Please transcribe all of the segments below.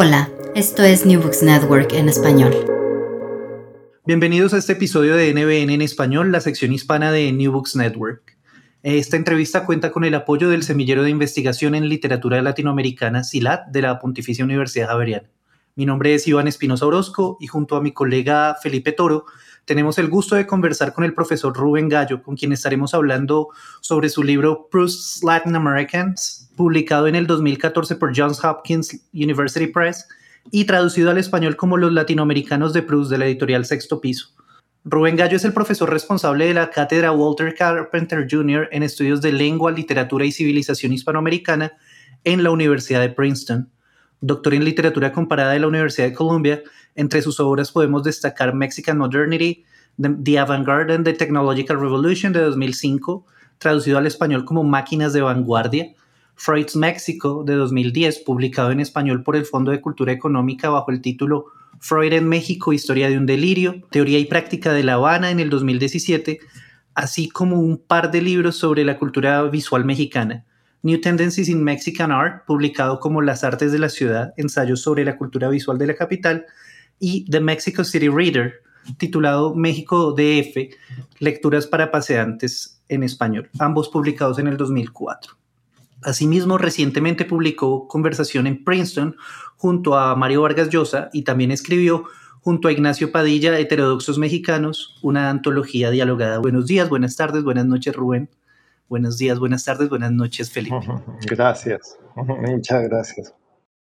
Hola, esto es New Books Network en español. Bienvenidos a este episodio de NBN en español, la sección hispana de New Books Network. Esta entrevista cuenta con el apoyo del Semillero de Investigación en Literatura Latinoamericana, SILAT, de la Pontificia Universidad Javeriana. Mi nombre es Iván Espinosa Orozco y junto a mi colega Felipe Toro tenemos el gusto de conversar con el profesor Rubén Gallo, con quien estaremos hablando sobre su libro Proust's Latin Americans, publicado en el 2014 por Johns Hopkins University Press y traducido al español como Los Latinoamericanos de Proust de la editorial Sexto Piso. Rubén Gallo es el profesor responsable de la cátedra Walter Carpenter Jr. en estudios de lengua, literatura y civilización hispanoamericana en la Universidad de Princeton. Doctor en literatura comparada de la Universidad de Columbia, entre sus obras podemos destacar Mexican Modernity, The Avant-Garde and the Technological Revolution de 2005, traducido al español como Máquinas de Vanguardia, Freud's México de 2010, publicado en español por el Fondo de Cultura Económica bajo el título Freud en México, Historia de un Delirio, Teoría y Práctica de La Habana en el 2017, así como un par de libros sobre la cultura visual mexicana. New Tendencies in Mexican Art, publicado como Las Artes de la Ciudad, ensayos sobre la cultura visual de la capital, y The Mexico City Reader, titulado México DF, Lecturas para Paseantes en Español, ambos publicados en el 2004. Asimismo, recientemente publicó Conversación en Princeton junto a Mario Vargas Llosa y también escribió junto a Ignacio Padilla, Heterodoxos Mexicanos, una antología dialogada. Buenos días, buenas tardes, buenas noches, Rubén. Buenos días, buenas tardes, buenas noches, Felipe. Gracias, muchas gracias.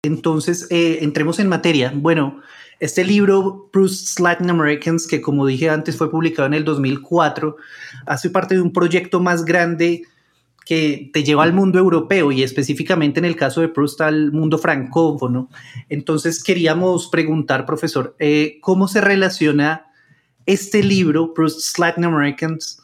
Entonces, eh, entremos en materia. Bueno, este libro, Proust's Latin Americans, que como dije antes fue publicado en el 2004, hace parte de un proyecto más grande que te lleva al mundo europeo y específicamente en el caso de Proust al mundo francófono. Entonces queríamos preguntar, profesor, eh, ¿cómo se relaciona este libro, Proust's Latin Americans,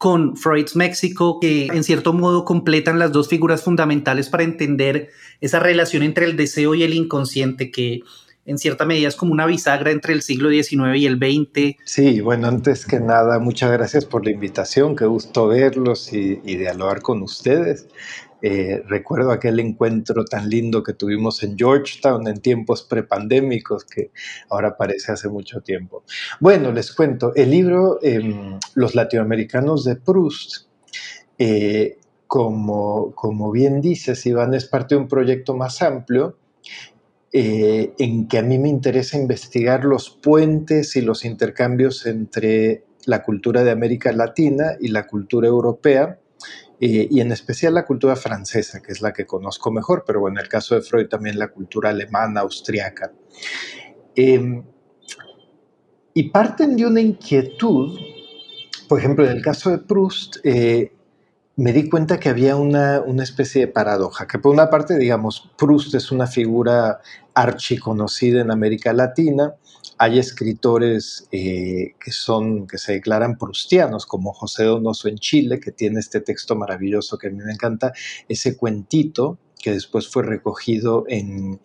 con Freud's México, que en cierto modo completan las dos figuras fundamentales para entender esa relación entre el deseo y el inconsciente que en cierta medida es como una bisagra entre el siglo XIX y el XX. Sí, bueno, antes que nada, muchas gracias por la invitación, qué gusto verlos y, dialogar con ustedes. Eh, recuerdo aquel encuentro tan lindo que tuvimos en Georgetown en tiempos prepandémicos que ahora parece hace mucho tiempo. Bueno, les cuento, el libro em, Los latinoamericanos de Proust, eh, como, como bien dices, Iván, es parte de un proyecto más amplio eh, en que a mí me interesa investigar los puentes y los intercambios entre la cultura de América Latina y la cultura europea, eh, y en especial la cultura francesa, que es la que conozco mejor, pero en el caso de Freud también la cultura alemana, austriaca. Em, y parten de una inquietud, por ejemplo, en el caso de Proust, eh, me di cuenta que había una, especie de paradoja, que por una parte, digamos, Proust es una figura archiconocida en América Latina, hay escritores eh, que, son, que se declaran prustianos, como José Donoso en Chile, que tiene este texto maravilloso que a mí me encanta, ese cuentito que después fue recogido en,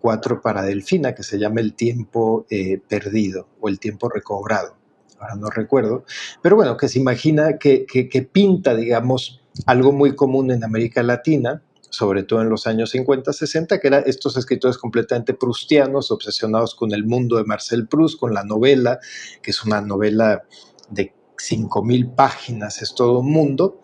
Cuatro para Delfina, que se llama El tiempo eh, perdido o El tiempo recobrado ahora no recuerdo, pero bueno, que se imagina que, pinta, digamos, algo muy común en América Latina, sobre todo en los años 50, 60, que eran estos escritores completamente prustianos, obsesionados con el mundo de Marcel Proust, con la novela, que es una novela de 5.000 páginas, es todo un mundo,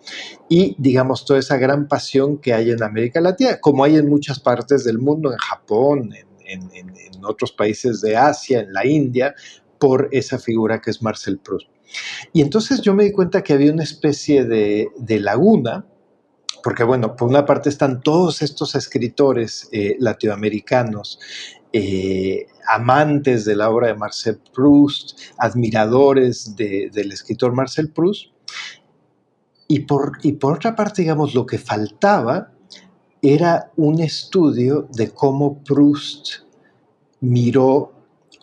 y digamos toda esa gran pasión que hay en América Latina, como hay en muchas partes del mundo, en Japón, en, en otros países de Asia, en la India, por esa figura que es Marcel Proust. Y entonces yo me di cuenta que había una especie de, laguna, porque bueno, por una parte están todos estos escritores eh, latinoamericanos, eh, amantes de la obra de Marcel Proust, admiradores del escritor Marcel Proust, y por, y por otra parte, digamos, lo que faltaba era un estudio de cómo Proust miró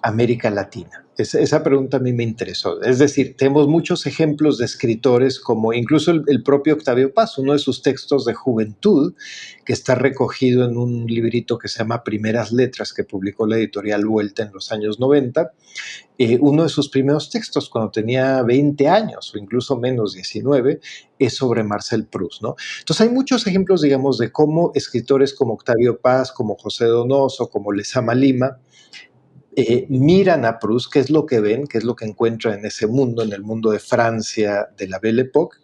América Latina. Esa pregunta a mí me interesó. Es decir, tenemos muchos ejemplos de escritores como incluso el, propio Octavio Paz, uno de sus textos de juventud, que está recogido en un librito que se llama Primeras Letras, que publicó la editorial Vuelta en los años 90. Eh, uno de sus primeros textos, cuando tenía 20 años o incluso menos 19, es sobre Marcel Proust. ¿no? Entonces hay muchos ejemplos, digamos, de cómo escritores como Octavio Paz, como José Donoso, como Lezama Lima, eh, miran a Proust, qué es lo que ven, qué es lo que encuentran en ese mundo, en el mundo de Francia de la Belle Époque,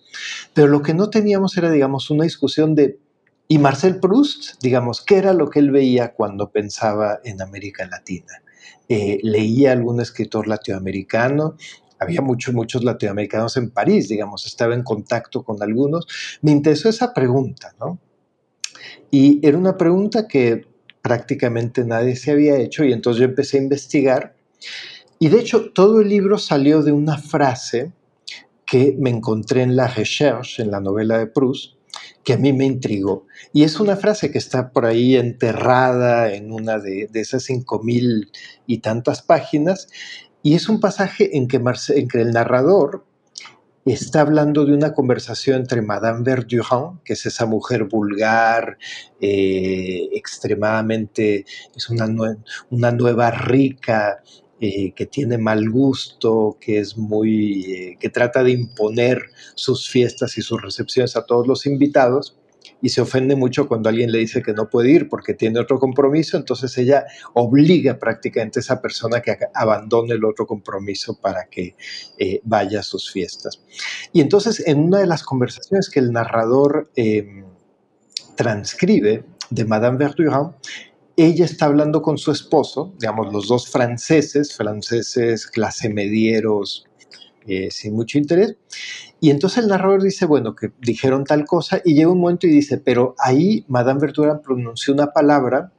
pero lo que no teníamos era, digamos, una discusión de, ¿y Marcel Proust? Digamos, ¿qué era lo que él veía cuando pensaba en América Latina? Eh, leía algún escritor latinoamericano, había muchos, muchos latinoamericanos en París, digamos, estaba en contacto con algunos. Me interesó esa pregunta, ¿no? Y era una pregunta que prácticamente nadie se había hecho y entonces yo empecé a investigar y de hecho todo el libro salió de una frase que me encontré en La Recherche, en la novela de Proust, que a mí me intrigó. Y es una frase que está por ahí enterrada en una de, esas cinco mil y tantas páginas, y es un pasaje en que, en que el narrador está hablando de una conversación entre Madame Verdurand, que es esa mujer vulgar, eh, extremadamente, es una, una nueva rica, eh, que tiene mal gusto, que es muy, eh, que trata de imponer sus fiestas y sus recepciones a todos los invitados, y se ofende mucho cuando alguien le dice que no puede ir porque tiene otro compromiso, entonces ella obliga prácticamente a esa persona que abandone el otro compromiso para que eh, vaya a sus fiestas. Y entonces en una de las conversaciones que el narrador em, transcribe de Madame Verdurand, ella está hablando con su esposo, digamos, los dos franceses, franceses clase medieros, eh, sin mucho interés. Y entonces el narrador dice, bueno, que dijeron tal cosa, y llega un momento y dice, pero ahí Madame Verdura pronunció una palabra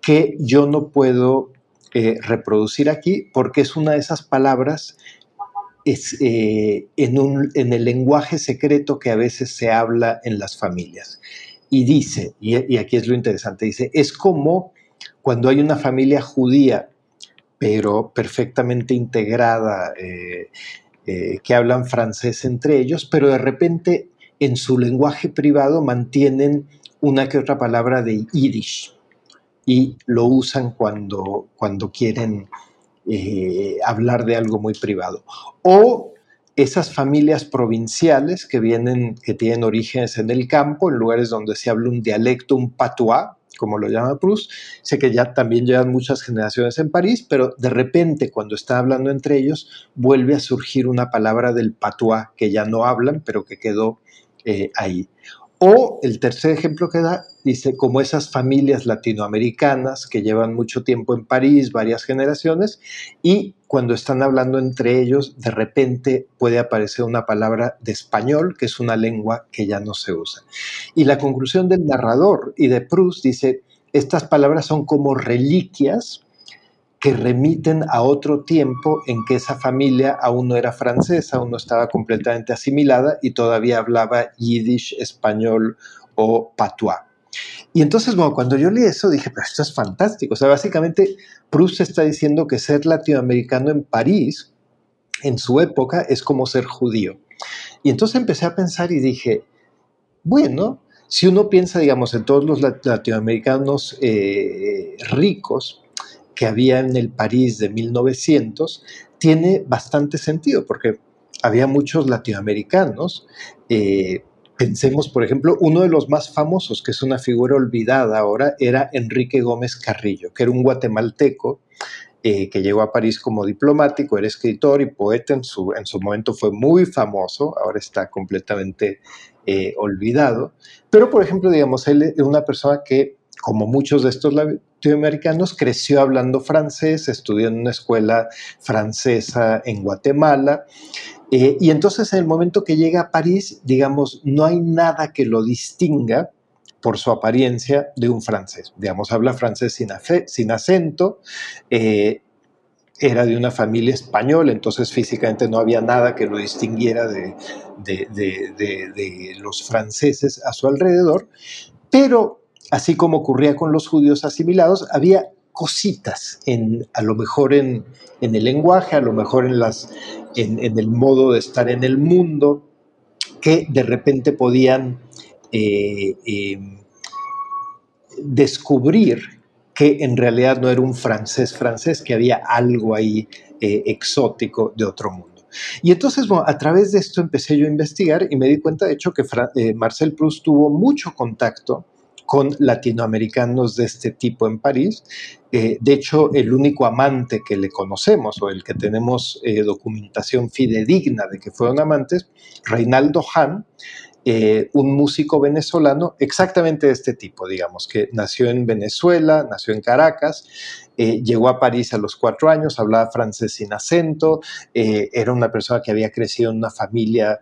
que yo no puedo eh, reproducir aquí porque es una de esas palabras es, eh, en, un, en, el lenguaje secreto que a veces se habla en las familias. Y dice, y, aquí es lo interesante, dice, es como cuando hay una familia judía, pero perfectamente integrada, eh, que hablan francés entre ellos, pero de repente en su lenguaje privado mantienen una que otra palabra de yiddish y lo usan cuando, cuando quieren eh, hablar de algo muy privado. O esas familias provinciales que vienen, que tienen orígenes en el campo, en lugares donde se habla un dialecto, un patois, como lo llama Proust. Sé que ya también llevan muchas generaciones en París, pero de repente cuando está hablando entre ellos, vuelve a surgir una palabra del patois que ya no hablan, pero que quedó eh, ahí. O el tercer ejemplo que da, dice, como esas familias latinoamericanas que llevan mucho tiempo en París, varias generaciones, y cuando están hablando entre ellos, de repente puede aparecer una palabra de español, que es una lengua que ya no se usa. Y la conclusión del narrador y de Proust dice, estas palabras son como reliquias que remiten a otro tiempo en que esa familia aún no era francesa, aún no estaba completamente asimilada y todavía hablaba yiddish, español o patois. Y entonces, bueno, cuando yo leí eso dije, pero esto es fantástico. O sea, básicamente Proust está diciendo que ser latinoamericano en París, en su época, es como ser judío. Y entonces empecé a pensar y dije, bueno, si uno piensa, digamos, en todos los latinoamericanos eh, ricos, que había en el París de 1900 tiene bastante sentido, porque había muchos latinoamericanos. Eh, pensemos, por ejemplo, uno de los más famosos, que es una figura olvidada ahora, era Enrique Gómez Carrillo, que era un guatemalteco eh, que llegó a París como diplomático, era escritor y poeta, en su, en su momento fue muy famoso, ahora está completamente eh, olvidado. Pero, por ejemplo, digamos, él es una persona que, como muchos de estos latinoamericanos, creció hablando francés, estudió en una escuela francesa en Guatemala. Eh, y entonces en el momento que llega a París, digamos, no hay nada que lo distinga por su apariencia de un francés. Digamos, habla francés sin, acento, eh, era de una familia española, entonces físicamente no había nada que lo distinguiera de, de los franceses a su alrededor, pero así como ocurría con los judíos asimilados, había cositas, en, a lo mejor en, el lenguaje, a lo mejor en, las, en, el modo de estar en el mundo, que de repente podían eh, em, descubrir que en realidad no era un francés francés, que había algo ahí eh, exótico de otro mundo. Y entonces, bueno, a través de esto empecé yo a investigar y me di cuenta, de hecho, que eh, Marcel Proust tuvo mucho contacto con latinoamericanos de este tipo en París. Eh, de hecho, el único amante que le conocemos o el que tenemos eh, documentación fidedigna de que fueron amantes, Reinaldo Hahn, un músico venezolano exactamente de este tipo, digamos, que nació en Venezuela, nació en Caracas, eh, llegó a París a los cuatro años, hablaba francés sin acento, eh, era una persona que había crecido en una familia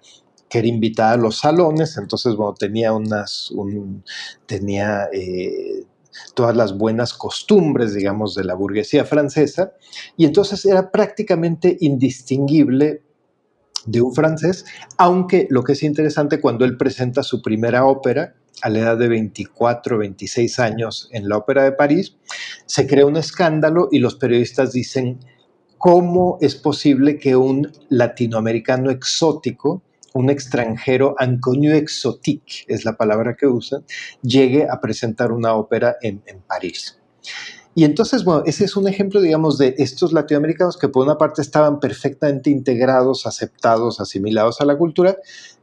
que era invitada a los salones, entonces, bueno, tenía unas, tenía eh, todas las buenas costumbres, digamos, de la burguesía francesa, y entonces era prácticamente indistinguible de un francés, aunque lo que es interesante cuando él presenta su primera ópera, a la edad de 24, 26 años en la Ópera de París, se crea un escándalo y los periodistas dicen, ¿cómo es posible que un latinoamericano exótico, un extranjero, inconnu exotique es la palabra que usan, llegue a presentar una ópera en, en París? Y entonces, bueno, ese es un ejemplo, digamos, de estos latinoamericanos que por una parte estaban perfectamente integrados, aceptados, asimilados a la cultura,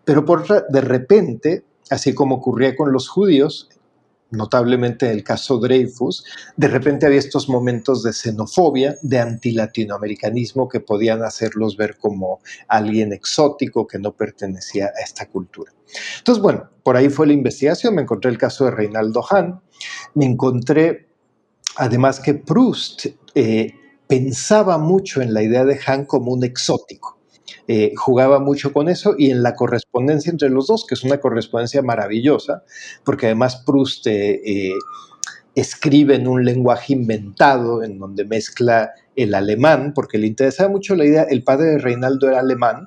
pero por otra, de repente así como ocurría con los judíos, notablemente en el caso Dreyfus, de repente había estos momentos de xenofobia, de antilatinoamericanismo que podían hacerlos ver como alguien exótico que no pertenecía a esta cultura. Entonces, bueno, por ahí fue la investigación, me encontré el caso de Reinaldo Hahn, me encontré además que Proust eh, pensaba mucho en la idea de Hahn como un exótico. Eh, jugaba mucho con eso y en la correspondencia entre los dos, que es una correspondencia maravillosa, porque además Proust eh, eh, escribe en un lenguaje inventado, en donde mezcla el alemán, porque le interesaba mucho la idea, el padre de Reinaldo era alemán,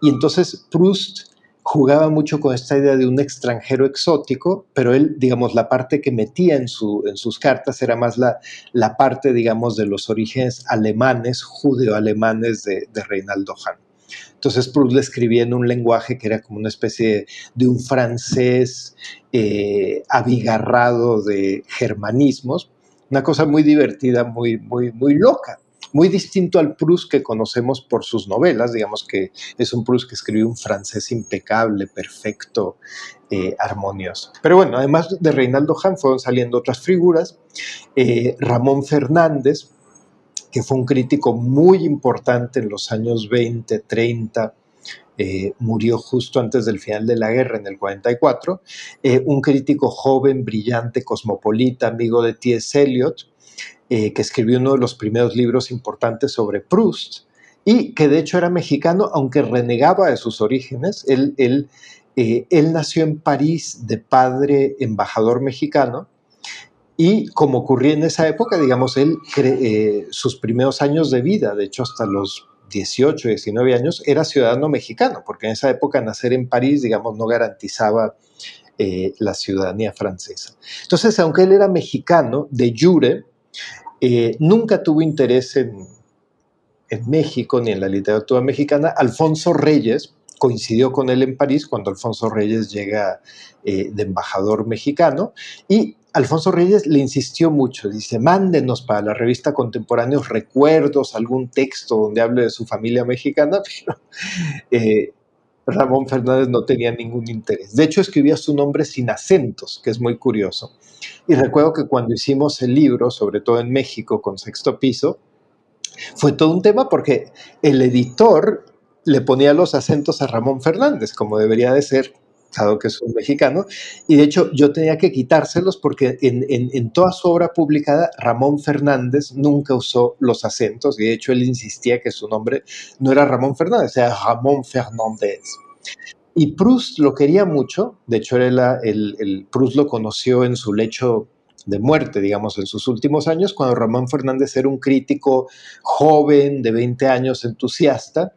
y entonces Proust jugaba mucho con esta idea de un extranjero exótico, pero él, digamos, la parte que metía en, su, en sus cartas era más la, la parte, digamos, de los orígenes alemanes, judeo-alemanes de, de Reinaldo Hahn. Entonces Proust le escribía en un lenguaje que era como una especie de, un francés eh, abigarrado de germanismos, una cosa muy divertida, muy, muy, muy loca muy distinto al Proust que conocemos por sus novelas, digamos que es un Proust que escribió un francés impecable, perfecto, eh, armonioso. Pero bueno, además de Reinaldo Hahn fueron saliendo otras figuras. Eh, Ramón Fernández, que fue un crítico muy importante en los años 20, 30, eh, murió justo antes del final de la guerra, en el 44, eh, un crítico joven, brillante, cosmopolita, amigo de T.S. Eliot, eh, que escribió uno de los primeros libros importantes sobre Proust, y que de hecho era mexicano, aunque renegaba de sus orígenes. Él, él, él nació en París de padre embajador mexicano, y como ocurría en esa época, digamos, él, eh, sus primeros años de vida, de hecho hasta los 18, 19 años, era ciudadano mexicano, porque en esa época nacer en París, digamos, no garantizaba eh, la ciudadanía francesa. Entonces, aunque él era mexicano, de jure, eh, nunca tuvo interés en, en México ni en la literatura mexicana. Alfonso Reyes, coincidió con él en París cuando Alfonso Reyes llega de embajador mexicano y Alfonso Reyes le insistió mucho, dice, mándenos para la revista Contemporáneos recuerdos, algún texto donde hable de su familia mexicana, pero eh, Ramón Fernández no tenía ningún interés. De hecho, escribía su nombre sin acentos, que es muy curioso. Y recuerdo que cuando hicimos el libro, sobre todo en México, con sexto piso, fue todo un tema porque el editor le ponía los acentos a Ramón Fernández, como debería de ser dado que es un mexicano, y de hecho yo tenía que quitárselos porque en, toda su obra publicada Ramón Fernández nunca usó los acentos, y de hecho él insistía que su nombre no era Ramón Fernández, era Ramón Fernández. Y Proust lo quería mucho, de hecho era el, el Proust lo conoció en su lecho de muerte, digamos, en sus últimos años, cuando Ramón Fernández era un crítico joven, de 20 años, entusiasta,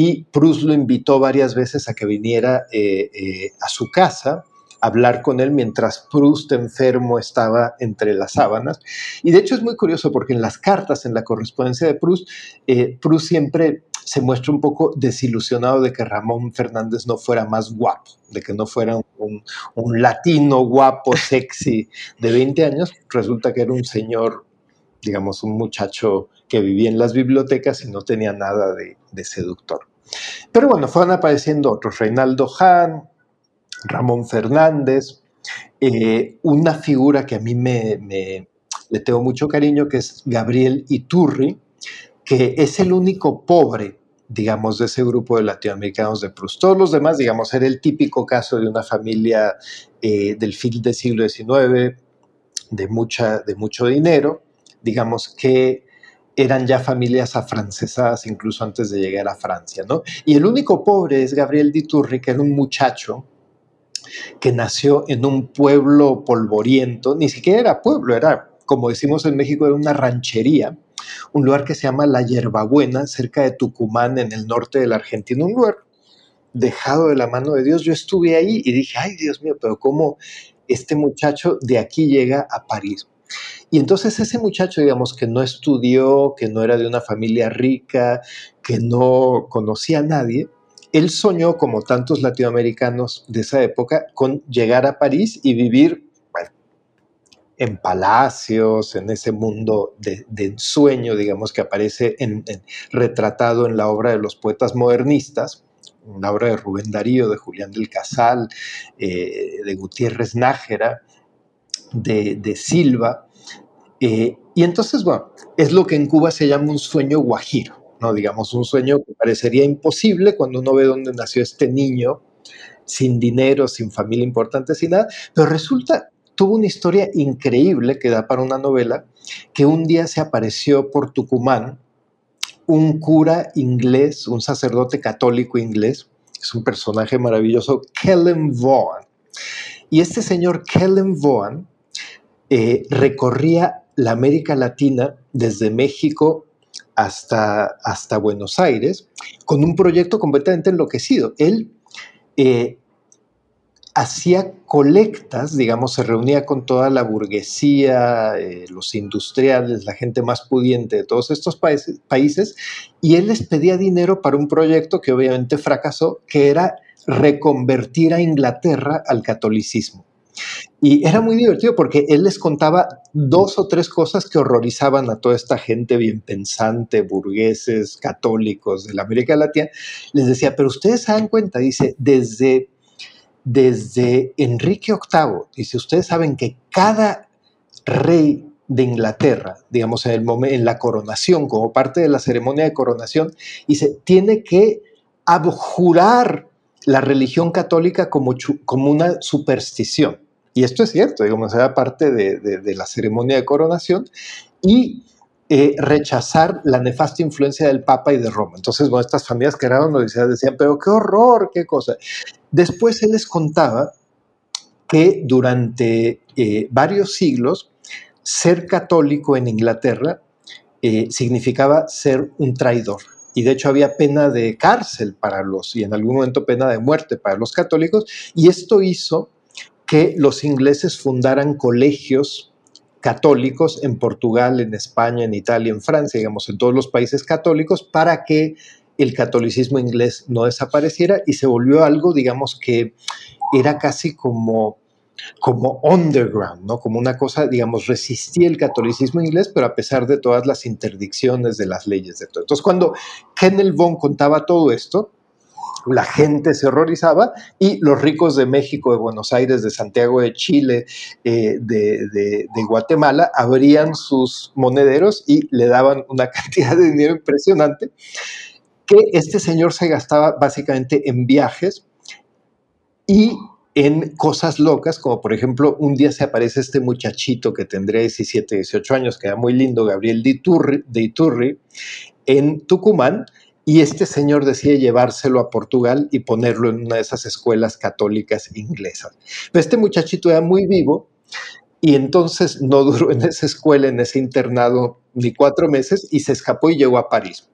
y Proust lo invitó varias veces a que viniera eh, eh, a su casa hablar con él mientras Proust enfermo estaba entre las sábanas. Y de hecho es muy curioso porque en las cartas, en la correspondencia de Proust, eh, Proust siempre se muestra un poco desilusionado de que Ramón Fernández no fuera más guapo, de que no fuera un, un latino guapo, sexy de 20 años. Resulta que era un señor, digamos, un muchacho que vivía en las bibliotecas y no tenía nada de, seductor. Pero bueno, fueron apareciendo otros, Reinaldo Hahn, Ramón Fernández, eh, una figura que a mí me, le tengo mucho cariño, que es Gabriel Iturri, que es el único pobre, digamos, de ese grupo de latinoamericanos de Proust. Todos los demás, digamos, era el típico caso de una familia eh, del fin del siglo XIX, de mucho dinero, digamos, que eran ya familias afrancesadas incluso antes de llegar a Francia, ¿no? Y el único pobre es Gabriel Iturri, que era un muchacho que nació en un pueblo polvoriento, ni siquiera era pueblo, era, como decimos en México, era una ranchería, un lugar que se llama La Yerbabuena, cerca de Tucumán, en el norte de la Argentina, un lugar dejado de la mano de Dios. Yo estuve ahí y dije, ay Dios mío, pero ¿cómo este muchacho de aquí llega a París? Y entonces ese muchacho, digamos, que no estudió, que no era de una familia rica, que no conocía a nadie, él soñó, como tantos latinoamericanos de esa época, con llegar a París y vivir en palacios, en ese mundo de, ensueño, digamos, que aparece en, en, retratado en la obra de los poetas modernistas, la obra de Rubén Darío, de Julián del Casal, eh, de Gutiérrez Nájera, de, de Silva. Eh, y entonces, bueno, es lo que en Cuba se llama un sueño guajiro. ¿no? Digamos, un sueño que parecería imposible cuando uno ve dónde nació este niño, sin dinero, sin familia importante, sin nada, pero resulta, tuvo una historia increíble que da para una novela, que un día se apareció por Tucumán un cura inglés, un sacerdote católico inglés, es un personaje maravilloso, Kellen Vaughan. Y este señor Kellen Vaughan eh, recorría la América Latina desde México hasta, hasta Buenos Aires con un proyecto completamente enloquecido. Él eh, hacía colectas, digamos, se reunía con toda la burguesía, eh, los industriales, la gente más pudiente de todos estos países, países, y él les pedía dinero para un proyecto que obviamente fracasó, que era reconvertir a Inglaterra al catolicismo. Y era muy divertido porque él les contaba dos o tres cosas que horrorizaban a toda esta gente bien pensante, burgueses, católicos de la América Latina. Les decía, pero ustedes se dan cuenta, dice, desde, desde Enrique VIII, dice, ustedes saben que cada rey de Inglaterra, digamos, en, el en la coronación, como parte de la ceremonia de coronación, dice, tiene que abjurar la religión católica como, como una superstición. Y esto es cierto, digamos, era parte de, de, la ceremonia de coronación y eh, rechazar la nefasta influencia del Papa y de Roma. Entonces, bueno, estas familias que eran decían, decían, pero qué horror, qué cosa. Después él les contaba que durante eh, varios siglos ser católico en Inglaterra eh, significaba ser un traidor. Y de hecho había pena de cárcel para los, y en algún momento pena de muerte para los católicos. Y esto hizo que los ingleses fundaran colegios católicos en Portugal, en España, en Italia, en Francia, digamos, en todos los países católicos, para que el catolicismo inglés no desapareciera y se volvió algo, digamos, que era casi como, como underground, ¿no? Como una cosa, digamos, resistía el catolicismo inglés, pero a pesar de todas las interdicciones de las leyes de todo. Entonces, cuando Kennel Von contaba todo esto, la gente se horrorizaba y los ricos de México, de Buenos Aires, de Santiago de Chile, eh, de, de, Guatemala, abrían sus monederos y le daban una cantidad de dinero impresionante que este señor se gastaba básicamente en viajes y en cosas locas, como por ejemplo, un día se aparece este muchachito que tendría 17, 18 años, que era muy lindo, Gabriel de Iturri, de Iturri en Tucumán, y este señor decide llevárselo a Portugal y ponerlo en una de esas escuelas católicas inglesas. Pero este muchachito era muy vivo y entonces no duró en esa escuela, en ese internado, ni cuatro meses y se escapó y llegó a París.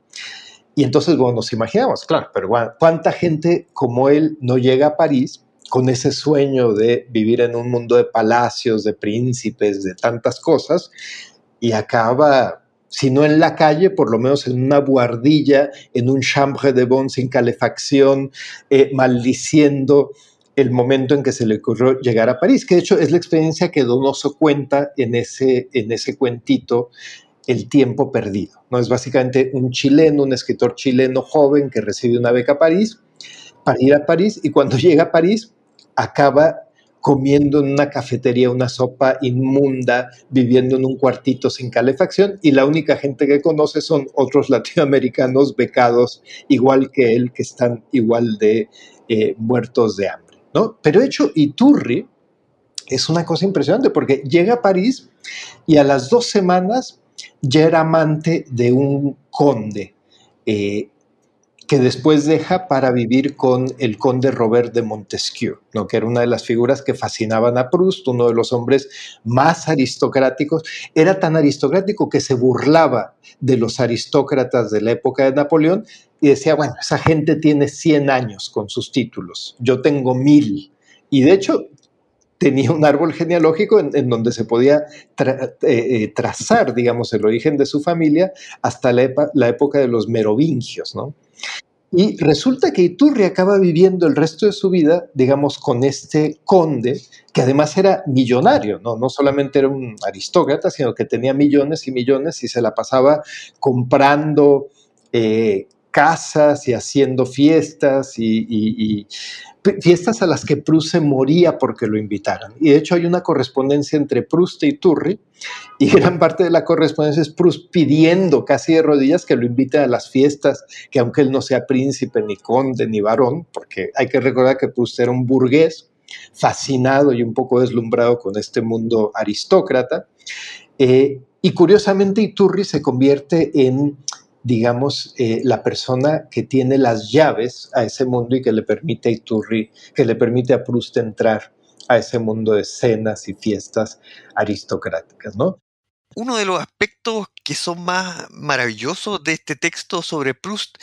Y entonces, bueno, nos imaginamos, claro, pero ¿cuánta gente como él no llega a París con ese sueño de vivir en un mundo de palacios, de príncipes, de tantas cosas, y acaba si no en la calle, por lo menos en una buhardilla, en un chambre de bon sin calefacción, eh, maldiciendo el momento en que se le ocurrió llegar a París, que de hecho es la experiencia que Donoso cuenta en ese, en ese cuentito, El tiempo perdido. ¿no? Es básicamente un chileno, un escritor chileno joven que recibe una beca a París para ir a París y cuando llega a París acaba comiendo en una cafetería una sopa inmunda, viviendo en un cuartito sin calefacción y la única gente que conoce son otros latinoamericanos becados igual que él, que están igual de eh, muertos de hambre. ¿no? Pero hecho, Iturri es una cosa impresionante porque llega a París y a las dos semanas ya era amante de un conde. Eh, que después deja para vivir con el conde Robert de Montesquieu, que era una de las figuras que fascinaban a Proust, uno de los hombres más aristocráticos. Era tan aristocrático que se burlaba de los aristócratas de la época de Napoleón y decía, bueno, esa gente tiene 100 años con sus títulos, yo tengo mil. Y de hecho, tenía un árbol genealógico en, donde se podía eh, eh, trazar, digamos, el origen de su familia hasta la época de los merovingios, ¿no? Y resulta que Iturri acaba viviendo el resto de su vida, digamos, con este conde, que además era millonario, ¿no? No solamente era un aristócrata, sino que tenía millones y millones y se la pasaba comprando eh, casas y haciendo fiestas y, fiestas a las que Proust se moría porque lo invitaran. Y de hecho hay una correspondencia entre Proust y Turri, y gran parte de la correspondencia es Proust pidiendo casi de rodillas que lo invite a las fiestas, que aunque él no sea príncipe, ni conde, ni varón, porque hay que recordar que Proust era un burgués, fascinado y un poco deslumbrado con este mundo aristócrata. Eh, y curiosamente Iturri se convierte en digamos, eh, la persona que tiene las llaves a ese mundo y que le permite a Iturri, que le permite a Proust entrar a ese mundo de cenas y fiestas aristocráticas, ¿no? Uno de los aspectos que son más maravillosos de este texto sobre Proust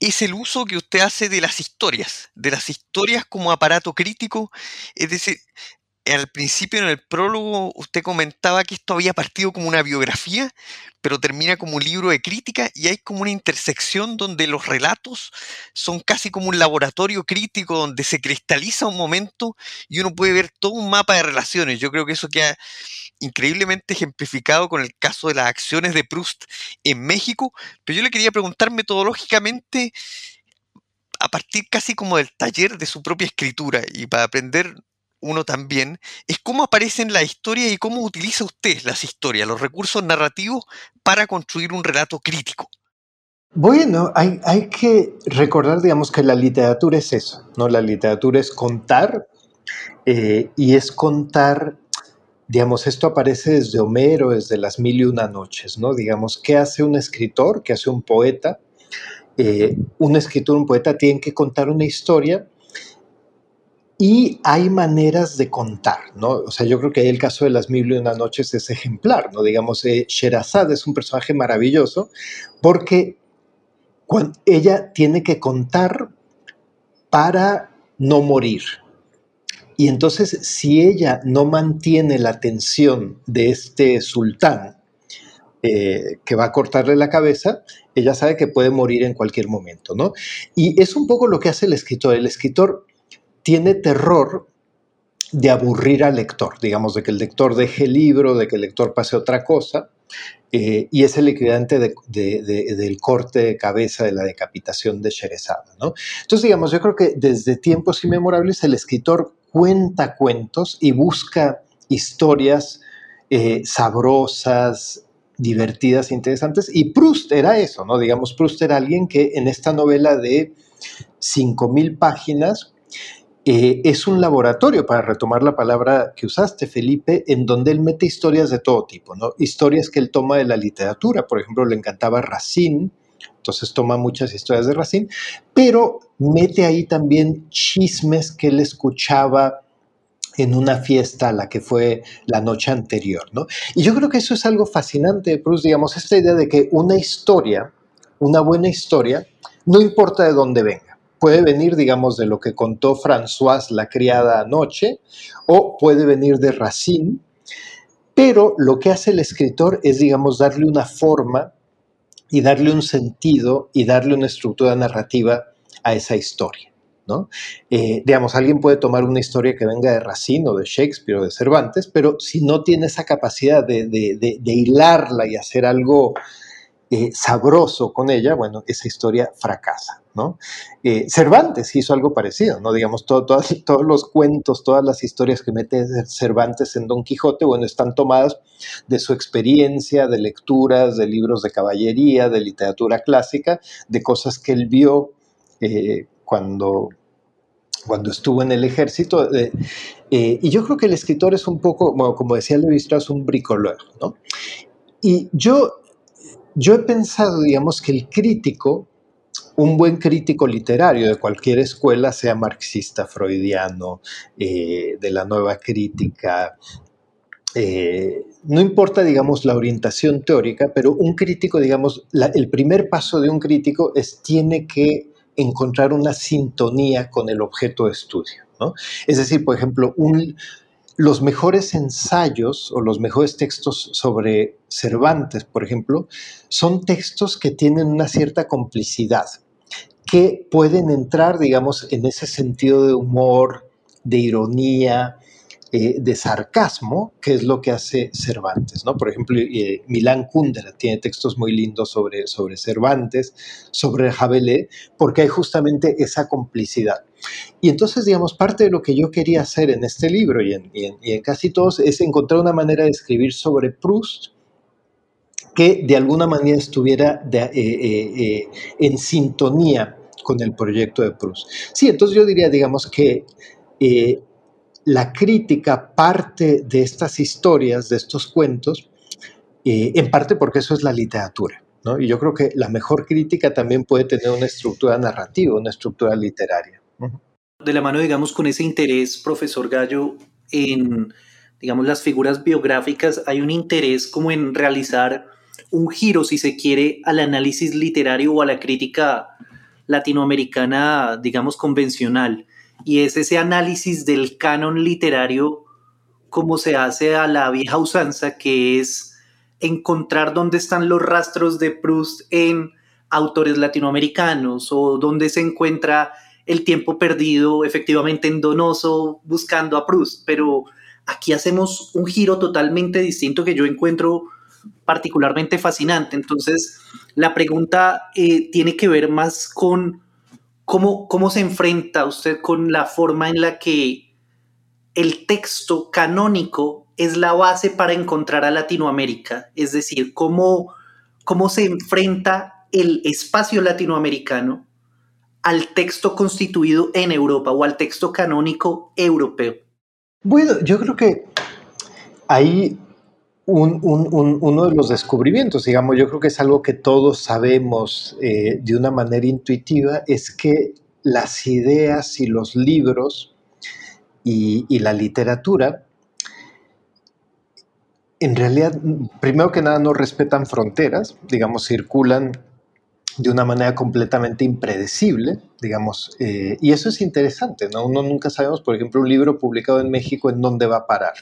es el uso que usted hace de las historias, de las historias como aparato crítico, es decir, al principio en el prólogo usted comentaba que esto había partido como una biografía, pero termina como un libro de crítica y hay como una intersección donde los relatos son casi como un laboratorio crítico donde se cristaliza un momento y uno puede ver todo un mapa de relaciones. Yo creo que eso queda increíblemente ejemplificado con el caso de las acciones de Proust en México, pero yo le quería preguntar metodológicamente a partir casi como del taller de su propia escritura y para aprender uno también, es cómo aparecen la historia y cómo utiliza usted las historias, los recursos narrativos para construir un relato crítico. Bueno, hay, hay que recordar, digamos, que la literatura es eso, ¿no? La literatura es contar eh, y es contar, digamos, esto aparece desde Homero, desde las mil y una noches, ¿no? Digamos, ¿qué hace un escritor? ¿Qué hace un poeta? Eh, un escritor, un poeta tienen que contar una historia y hay maneras de contar, ¿no? O sea, yo creo que el caso de las mil y una noches es ejemplar, ¿no? Digamos, eh, es un personaje maravilloso porque cuando ella tiene que contar para no morir. Y entonces, si ella no mantiene la atención de este sultán, eh, que va a cortarle la cabeza, ella sabe que puede morir en cualquier momento, ¿no? Y es un poco lo que hace el escritor. El escritor tiene terror de aburrir al lector, digamos, de que el lector deje el libro, de que el lector pase otra cosa, eh, y es el equivalente del corte de cabeza de la decapitación de Sherezada. ¿no? Entonces, digamos, yo creo que desde tiempos inmemorables el escritor cuenta cuentos y busca historias eh, sabrosas, divertidas, interesantes, y Proust era eso, ¿no? Digamos, Proust era alguien que en esta novela de 5.000 páginas eh, es un laboratorio, para retomar la palabra que usaste, Felipe, en donde él mete historias de todo tipo, ¿no? Historias que él toma de la literatura, por ejemplo, le encantaba Racine, entonces toma muchas historias de Racine, pero mete ahí también chismes que él escuchaba en una fiesta a la que fue la noche anterior. Y yo creo que eso es algo fascinante Proust, digamos, esta idea de que una historia, una buena historia, no importa de dónde venga, puede venir, digamos, de lo que contó Françoise la criada anoche, o puede venir de Racine, pero lo que hace el escritor es, digamos, darle una forma y darle un sentido y darle una estructura narrativa a esa historia. ¿no? Eh, digamos, alguien puede tomar una historia que venga de Racine o de Shakespeare o de Cervantes, pero si no tiene esa capacidad de, de hilarla y hacer algo eh, sabroso con ella, bueno, esa historia fracasa, ¿no? Eh, Cervantes hizo algo parecido, ¿no? Digamos, todos los cuentos, todas las historias que mete Cervantes en Don Quijote, bueno, están tomadas de su experiencia, de lecturas, de libros de caballería, de literatura clásica, de cosas que él vio eh, cuando, cuando estuvo en el ejército. y yo creo que el escritor es un poco, como decía Levi Strauss, un bricoleur, ¿no? Y yo yo he pensado, digamos, que el crítico, un buen crítico literario de cualquier escuela, sea marxista, freudiano, eh, de la nueva crítica, eh, no importa, digamos, la orientación teórica, pero un crítico, digamos, el primer paso de un crítico es tiene que encontrar una sintonía con el objeto de estudio. ¿no? Es decir, por ejemplo, un, los mejores ensayos o los mejores textos sobre Cervantes, por ejemplo, son textos que tienen una cierta complicidad, que pueden entrar, digamos, en ese sentido de humor, de ironía, eh, de sarcasmo, que es lo que hace Cervantes, ¿no? Por ejemplo, eh, Milán Kundera tiene textos muy lindos sobre, sobre Cervantes, sobre Rabelais, porque hay justamente esa complicidad. Y entonces, digamos, parte de lo que yo quería hacer en este libro y en, en, casi todos es encontrar una manera de escribir sobre Proust que de alguna manera estuviera eh, en sintonía con el proyecto de Proust. Sí, entonces yo diría, digamos, que la crítica parte de estas historias, de estos cuentos, eh, en parte porque eso es la literatura. ¿no? Y yo creo que la mejor crítica también puede tener una estructura narrativa, una estructura literaria. De la mano, digamos, con ese interés, profesor Gallo, en, digamos, las figuras biográficas, hay un interés como en realizar un giro, si se quiere, al análisis literario o a la crítica latinoamericana, digamos, convencional y es ese análisis del canon literario como se hace a la vieja usanza, que es encontrar dónde están los rastros de Proust en autores latinoamericanos o dónde se encuentra el tiempo perdido efectivamente en Donoso buscando a Proust, pero aquí hacemos un giro totalmente distinto que yo encuentro particularmente fascinante. Entonces, la pregunta eh, tiene que ver más con ¿Cómo, ¿Cómo se enfrenta usted con la forma en la que el texto canónico es la base para encontrar a Latinoamérica? Es decir, ¿cómo, cómo se enfrenta el espacio latinoamericano al texto constituido en Europa o al texto canónico europeo? Bueno, yo creo que ahí uno de los descubrimientos, digamos, yo creo que es algo que todos sabemos eh, de una manera intuitiva, es que las ideas y los libros y, la literatura, en realidad, primero que nada, no respetan fronteras, digamos, circulan de una manera completamente impredecible, digamos, eh, y eso es interesante, ¿no? Uno nunca sabemos, por ejemplo, un libro publicado en México en dónde va a parar.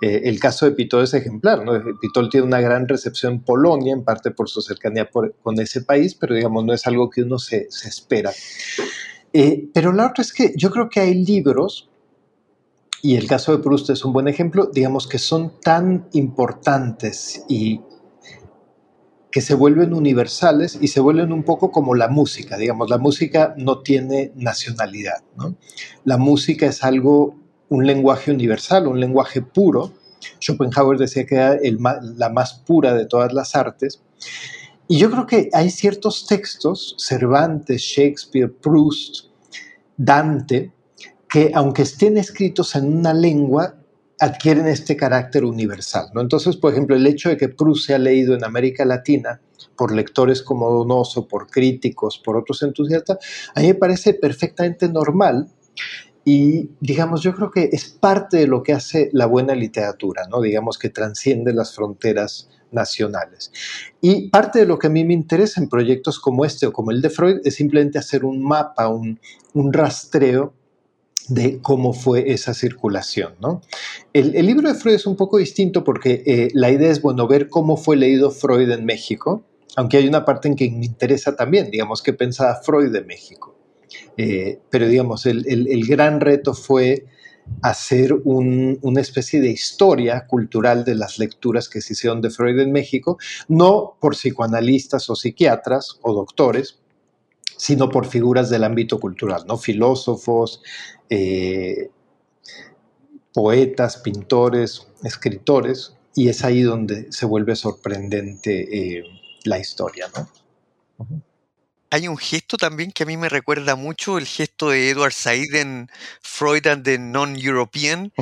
Eh, el caso de Pitol es ejemplar, ¿no? Pitol tiene una gran recepción en Polonia, en parte por su cercanía con ese país, pero digamos, no es algo que uno se, espera. Eh, pero la otra es que yo creo que hay libros, y el caso de Proust es un buen ejemplo, digamos que son tan importantes y que se vuelven universales y se vuelven un poco como la música, digamos, la música no tiene nacionalidad, ¿no? La música es algo un lenguaje universal, un lenguaje puro. Schopenhauer decía que era la más pura de todas las artes. Y yo creo que hay ciertos textos, Cervantes, Shakespeare, Proust, Dante, que aunque estén escritos en una lengua, adquieren este carácter universal. ¿no? Entonces, por ejemplo, el hecho de que Proust sea leído en América Latina por lectores como Donoso, por críticos, por otros entusiastas, a mí me parece perfectamente normal y digamos, yo creo que es parte de lo que hace la buena literatura, ¿no? Digamos que transciende las fronteras nacionales. Y parte de lo que a mí me interesa en proyectos como este o como el de Freud es simplemente hacer un mapa, un, un rastreo de cómo fue esa circulación. ¿no? El, libro de Freud es un poco distinto porque eh, la idea es, bueno, ver cómo fue leído Freud en México, aunque hay una parte en que me interesa también, digamos, qué pensaba Freud de México. Eh, pero digamos, el, gran reto fue hacer una especie de historia cultural de las lecturas que se hicieron de Freud en México, no por psicoanalistas o psiquiatras o doctores, sino por figuras del ámbito cultural, ¿no? Filósofos, eh, poetas, pintores, escritores, y es ahí donde se vuelve sorprendente eh, la historia, ¿no? Hay un gesto también que a mí me recuerda mucho, el gesto de Edward Said en Freud and the Non-European,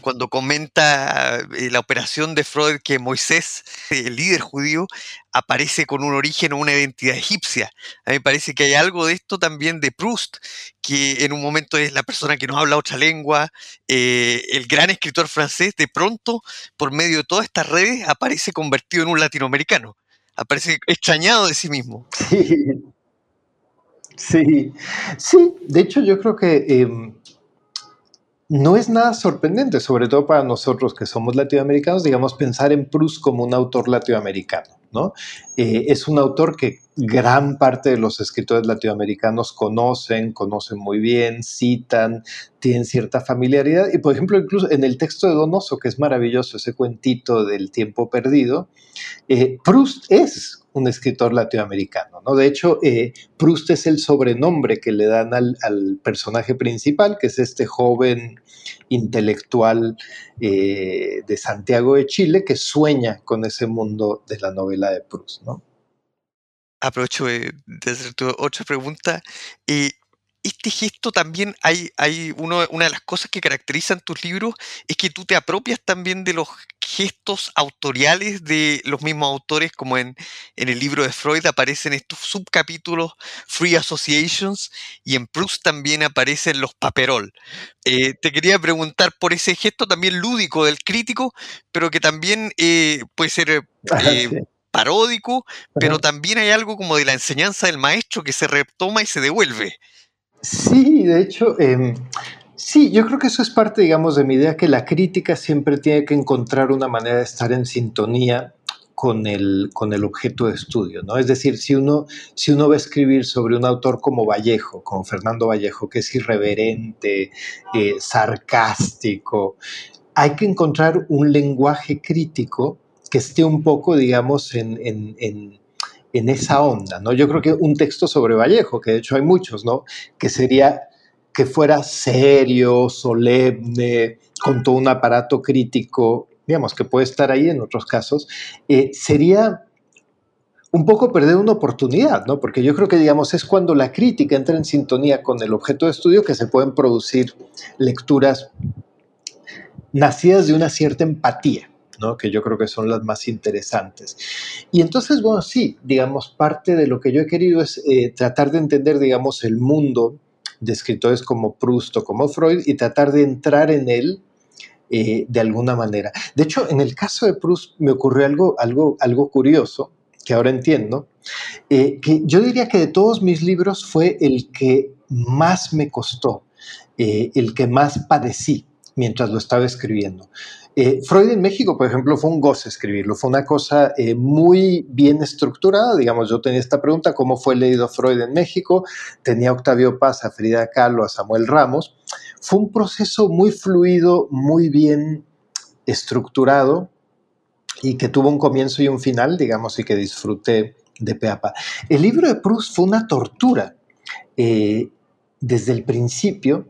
cuando comenta eh, la operación de Freud que Moisés, el líder judío, aparece con un origen o una identidad egipcia. A mí me parece que hay algo de esto también de Proust, que en un momento es la persona que no habla otra lengua, eh, el gran escritor francés, de pronto, por medio de todas estas redes, aparece convertido en un latinoamericano aparece extrañado de sí mismo. Sí, Sí, sí, de hecho yo creo que em, no es nada sorprendente, sobre todo para nosotros que somos latinoamericanos, digamos, pensar en Proust como un autor latinoamericano, ¿no? Eh, es un autor que gran parte de los escritores latinoamericanos conocen, conocen muy bien, citan, tienen cierta familiaridad. Y por ejemplo, incluso en el texto de Donoso, que es maravilloso, ese cuentito del tiempo perdido, eh, Proust es un escritor latinoamericano. ¿no? De hecho, eh, Proust es el sobrenombre que le dan al, personaje principal, que es este joven intelectual eh, de Santiago de Chile que sueña con ese mundo de la novela de Proust. ¿no? Aprovecho de, hacer otra pregunta. Eh, este gesto también hay, hay uno, una de las cosas que caracterizan tus libros es que tú te apropias también de los gestos autoriales de los mismos autores, como en, en el libro de Freud aparecen estos subcapítulos Free Associations y en Proust también aparecen los paperol. Eh, te quería preguntar por ese gesto también lúdico del crítico, pero que también eh, puede ser eh, paródico, pero también hay algo como de la enseñanza del maestro que se retoma y se devuelve. Sí, de hecho, em, sí, yo creo que eso es parte, digamos, de mi idea, que la crítica siempre tiene que encontrar una manera de estar en sintonía con el, con el objeto de estudio, ¿no? Es decir, si uno, si uno va a escribir sobre un autor como Vallejo, como Fernando Vallejo, que es irreverente, eh, sarcástico, hay que encontrar un lenguaje crítico que esté un poco, digamos, en en esa onda, ¿no? Yo creo que un texto sobre Vallejo, que de hecho hay muchos, ¿no? Que sería que fuera serio, solemne, con todo un aparato crítico, digamos, que puede estar ahí en otros casos, eh, sería un poco perder una oportunidad, ¿no? Porque yo creo que, digamos, es cuando la crítica entra en sintonía con el objeto de estudio que se pueden producir lecturas nacidas de una cierta empatía que yo creo que son las más interesantes. Y entonces, bueno, sí, digamos, parte de lo que yo he querido es eh, tratar de entender, digamos, el mundo de escritores como Proust o como Freud y tratar de entrar en él eh, de alguna manera. De hecho, en el caso de Proust me ocurrió algo, algo, algo curioso, que ahora entiendo, eh, que yo diría que de todos mis libros fue el que más me costó, el que más padecí mientras lo estaba escribiendo. Eh, Freud en México, por ejemplo, fue un goce escribirlo, fue una cosa eh, muy bien estructurada, digamos, yo tenía esta pregunta, ¿cómo fue leído Freud en México? Tenía a Octavio Paz, a Frida Kahlo, a Samuel Ramos. Fue un proceso muy fluido, muy bien estructurado y que tuvo un comienzo y un final, digamos, y que disfruté de peapa. El libro de Proust fue una tortura. Eh, desde el principio,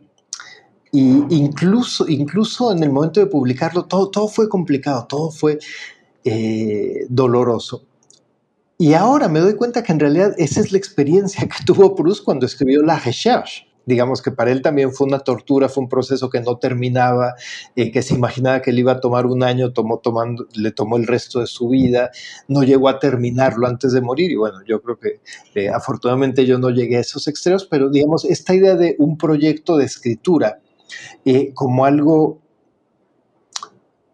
y incluso, incluso en el momento de publicarlo, todo, todo fue complicado, todo fue eh, doloroso. Y ahora me doy cuenta que en realidad esa es la experiencia que tuvo Proust cuando escribió La Recherche. Digamos que para él también fue una tortura, fue un proceso que no terminaba, eh, que se imaginaba que le iba a tomar un año, tomó, tomando, le tomó el resto de su vida, no llegó a terminarlo antes de morir. Y bueno, yo creo que eh, afortunadamente yo no llegué a esos extremos, pero digamos, esta idea de un proyecto de escritura eh, como algo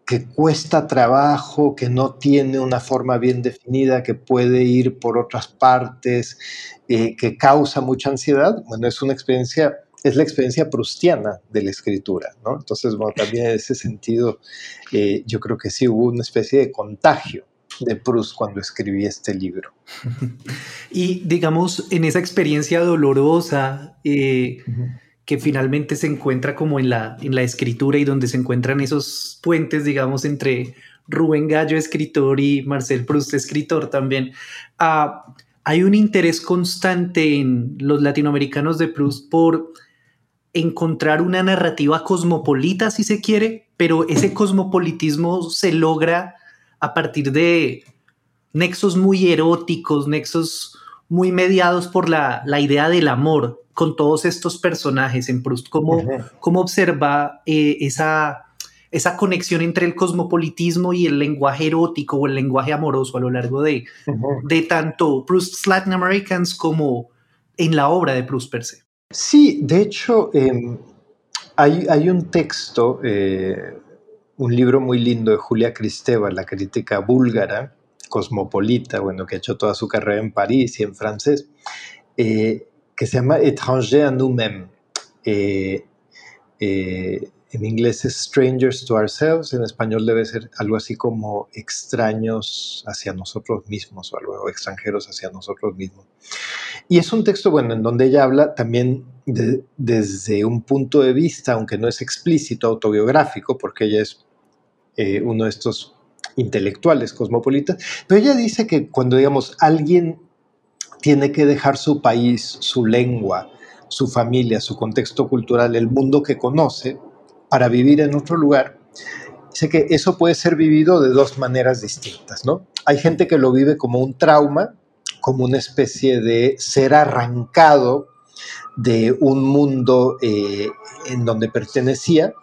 que cuesta trabajo, que no tiene una forma bien definida, que puede ir por otras partes, eh, que causa mucha ansiedad, bueno, es una experiencia, es la experiencia prustiana de la escritura, ¿no? Entonces, bueno, también en ese sentido, eh, yo creo que sí hubo una especie de contagio de Proust cuando escribí este libro. y digamos, en esa experiencia dolorosa, eh, que finalmente se encuentra como en la, en la escritura y donde se encuentran esos puentes, digamos, entre Rubén Gallo, escritor, y Marcel Proust, escritor también. Ah, hay un interés constante en los latinoamericanos de Proust por encontrar una narrativa cosmopolita, si se quiere, pero ese cosmopolitismo se logra a partir de nexos muy eróticos, nexos muy mediados por la, la idea del amor, con todos estos personajes en Proust? ¿Cómo, cómo observa eh, esa, esa conexión entre el cosmopolitismo y el lenguaje erótico o el lenguaje amoroso a lo largo de, de tanto Proust's Latin Americans como en la obra de Proust per se? Sí, de hecho, em, hay, hay, un texto, eh, un libro muy lindo de Julia Kristeva, la crítica búlgara, cosmopolita, bueno, que ha hecho toda su carrera en París y en francés, eh, que se llama Étranger à nous-mêmes. Eh, eh, en inglés es Strangers to Ourselves, en español debe ser algo así como extraños hacia nosotros mismos o algo, extranjeros hacia nosotros mismos. Y es un texto, bueno, en donde ella habla también desde un punto de vista, aunque no es explícito, autobiográfico, porque ella es eh, uno de estos intelectuales cosmopolitas, pero ella dice que cuando, digamos, alguien tiene que dejar su país, su lengua, su familia, su contexto cultural, el mundo que conoce, para vivir en otro lugar, sé que eso puede ser vivido de dos maneras distintas, ¿no? Hay gente que lo vive como un trauma, como una especie de ser arrancado de un mundo eh, en donde pertenecía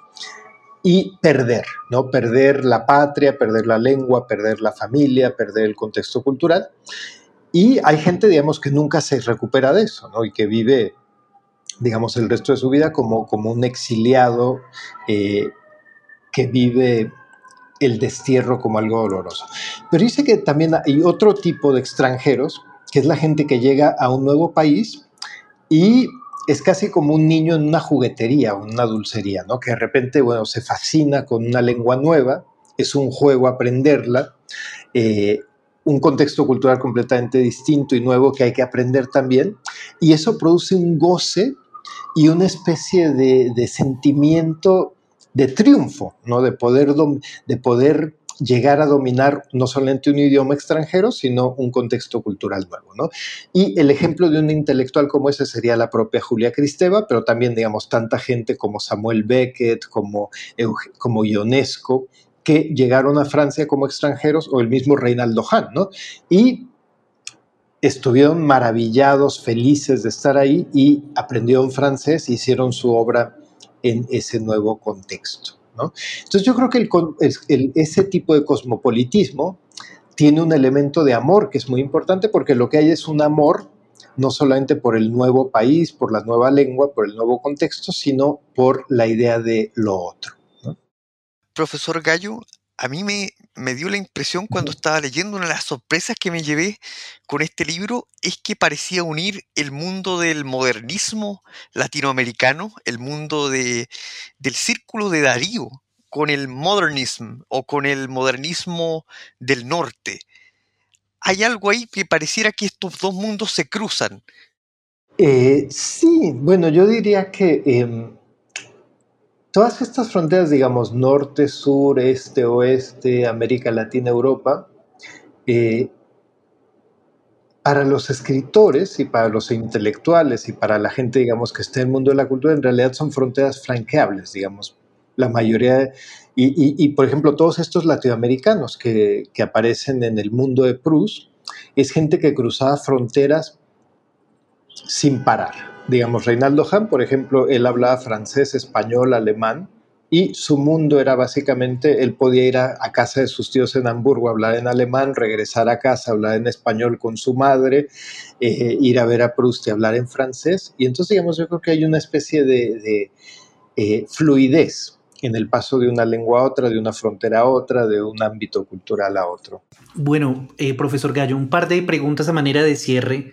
y perder, ¿no? Perder la patria, perder la lengua, perder la familia, perder el contexto cultural. Y hay gente, digamos, que nunca se recupera de eso, ¿no? Y que vive, digamos, el resto de su vida como, como un exiliado eh, que vive el destierro como algo doloroso. Pero dice que también hay otro tipo de extranjeros, que es la gente que llega a un nuevo país y es casi como un niño en una juguetería o una dulcería, ¿no? Que de repente, bueno, se fascina con una lengua nueva, es un juego aprenderla, eh, un contexto cultural completamente distinto y nuevo que hay que aprender también. Y eso produce un goce y una especie de, sentimiento de triunfo, ¿no? de, poder de poder llegar a dominar no solamente un idioma extranjero, sino un contexto cultural nuevo. ¿no? Y el ejemplo de un intelectual como ese sería la propia Julia Kristeva, pero también, digamos, tanta gente como Samuel Beckett, como, como Ionesco, que llegaron a Francia como extranjeros, o el mismo Reinaldo Hahn, ¿no? Y estuvieron maravillados, felices de estar ahí y aprendieron francés, e hicieron su obra en ese nuevo contexto. Entonces yo creo que ese tipo de cosmopolitismo tiene un elemento de amor que es muy importante porque lo que hay es un amor no solamente por el nuevo país, por la nueva lengua, por el nuevo contexto, sino por la idea de lo otro profesor Gallo, a mí me, me, dio la impresión cuando estaba leyendo, una de las sorpresas que me llevé con este libro es que parecía unir el mundo del modernismo latinoamericano, el mundo de, del círculo de Darío, con el modernismo o con el modernismo del norte. Hay algo ahí que pareciera que estos dos mundos se cruzan. Eh, sí, bueno, yo diría que em, todas estas fronteras, digamos, norte, sur, este, oeste, América Latina, Europa, eh, para los escritores y para los intelectuales y para la gente, digamos, que está en el mundo de la cultura, en realidad son fronteras franqueables, digamos. La mayoría, y, por ejemplo, todos estos latinoamericanos que, que aparecen en el mundo de Proust, es gente que cruzaba fronteras sin parar digamos, Reinaldo Hahn, por ejemplo, él hablaba francés, español, alemán, y su mundo era básicamente, él podía ir a, casa de sus tíos en Hamburgo, hablar en alemán, regresar a casa, hablar en español con su madre, eh, ir a ver a Proust y hablar en francés. Y entonces, digamos, yo creo que hay una especie de, eh, fluidez en el paso de una lengua a otra, de una frontera a otra, de un ámbito cultural a otro. Bueno, eh, profesor Gallo, un par de preguntas a manera de cierre.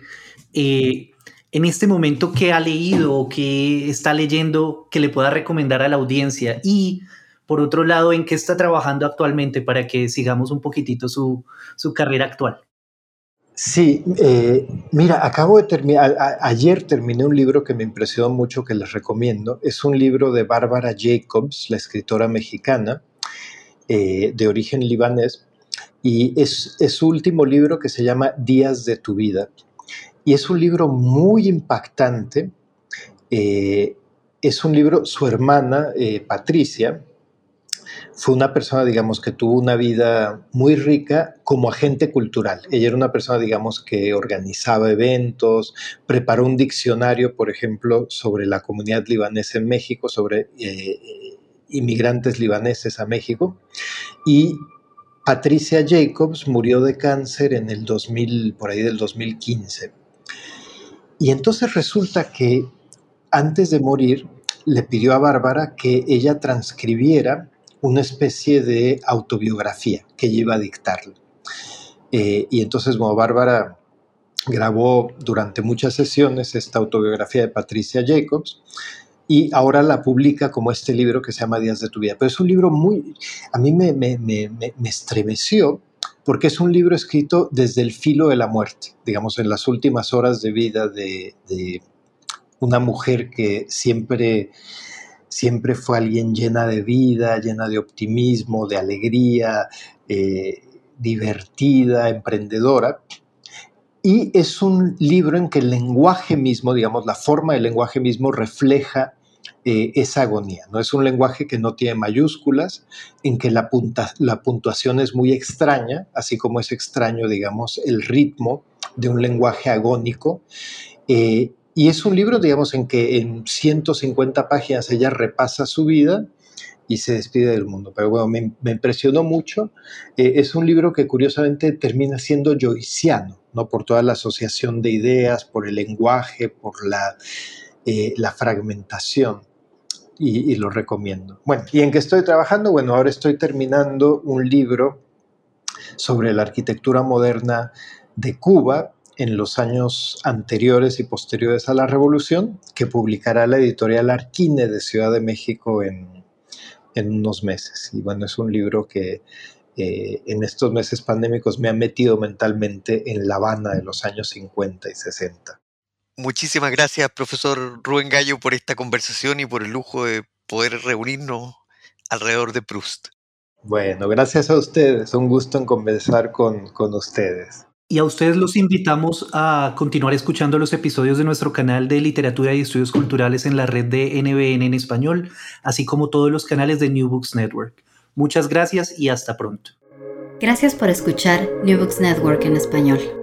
Eh, en este momento, ¿qué ha leído o qué está leyendo que le pueda recomendar a la audiencia? Y por otro lado, ¿en qué está trabajando actualmente para que sigamos un poquitito su, su carrera actual? Sí, eh, mira, acabo de terminar, ayer terminé un libro que me impresionó mucho, que les recomiendo. Es un libro de Bárbara Jacobs, la escritora mexicana, eh, de origen libanés, y es, su último libro que se llama Días de tu vida. Y es un libro muy impactante. Eh, es un libro, su hermana, Patricia, fue una persona, digamos, que tuvo una vida muy rica como agente cultural. Ella era una persona, digamos, que organizaba eventos, preparó un diccionario, por ejemplo, sobre la comunidad libanesa en México, sobre eh, inmigrantes libaneses a México. Y Patricia Jacobs murió de cáncer en el 2000, por ahí del 2015. Y entonces resulta que antes de morir le pidió a Bárbara que ella transcribiera una especie de autobiografía que ella iba a dictarle. Eh, y entonces, como Bárbara grabó durante muchas sesiones esta autobiografía de Patricia Jacobs y ahora la publica como este libro que se llama Días de tu vida. Pero es un libro muy, a mí me, me, me, me estremeció porque es un libro escrito desde el filo de la muerte, digamos, en las últimas horas de vida de, una mujer que siempre siempre fue alguien llena de vida, llena de optimismo, de alegría, eh, divertida, emprendedora. Y es un libro en que el lenguaje mismo, digamos, la forma del lenguaje mismo refleja eh, esa agonía. ¿no? Es un lenguaje que no tiene mayúsculas, en que la, la puntuación es muy extraña, así como es extraño, digamos, el ritmo de un lenguaje agónico. Eh, y es un libro, digamos, en que en 150 páginas ella repasa su vida y se despide del mundo. Pero bueno, me, impresionó mucho. Eh, es un libro que curiosamente termina siendo joyciano, ¿no? Por toda la asociación de ideas, por el lenguaje, por la, eh, la fragmentación. Y, lo recomiendo. Bueno, ¿y en qué estoy trabajando? Bueno, ahora estoy terminando un libro sobre la arquitectura moderna de Cuba, en los años anteriores y posteriores a la revolución, que publicará la editorial Arquine de Ciudad de México en, unos meses. Y bueno, es un libro que eh, en estos meses pandémicos me ha metido mentalmente en La Habana de los años 50 y 60. Muchísimas gracias, profesor Rubén Gallo, por esta conversación y por el lujo de poder reunirnos alrededor de Proust. Bueno, gracias a ustedes. Un gusto en conversar con, con ustedes. Y a ustedes los invitamos a continuar escuchando los episodios de nuestro canal de literatura y estudios culturales en la red de NBN en español, así como todos los canales de New Books Network. Muchas gracias y hasta pronto. Gracias por escuchar New Books Network en español.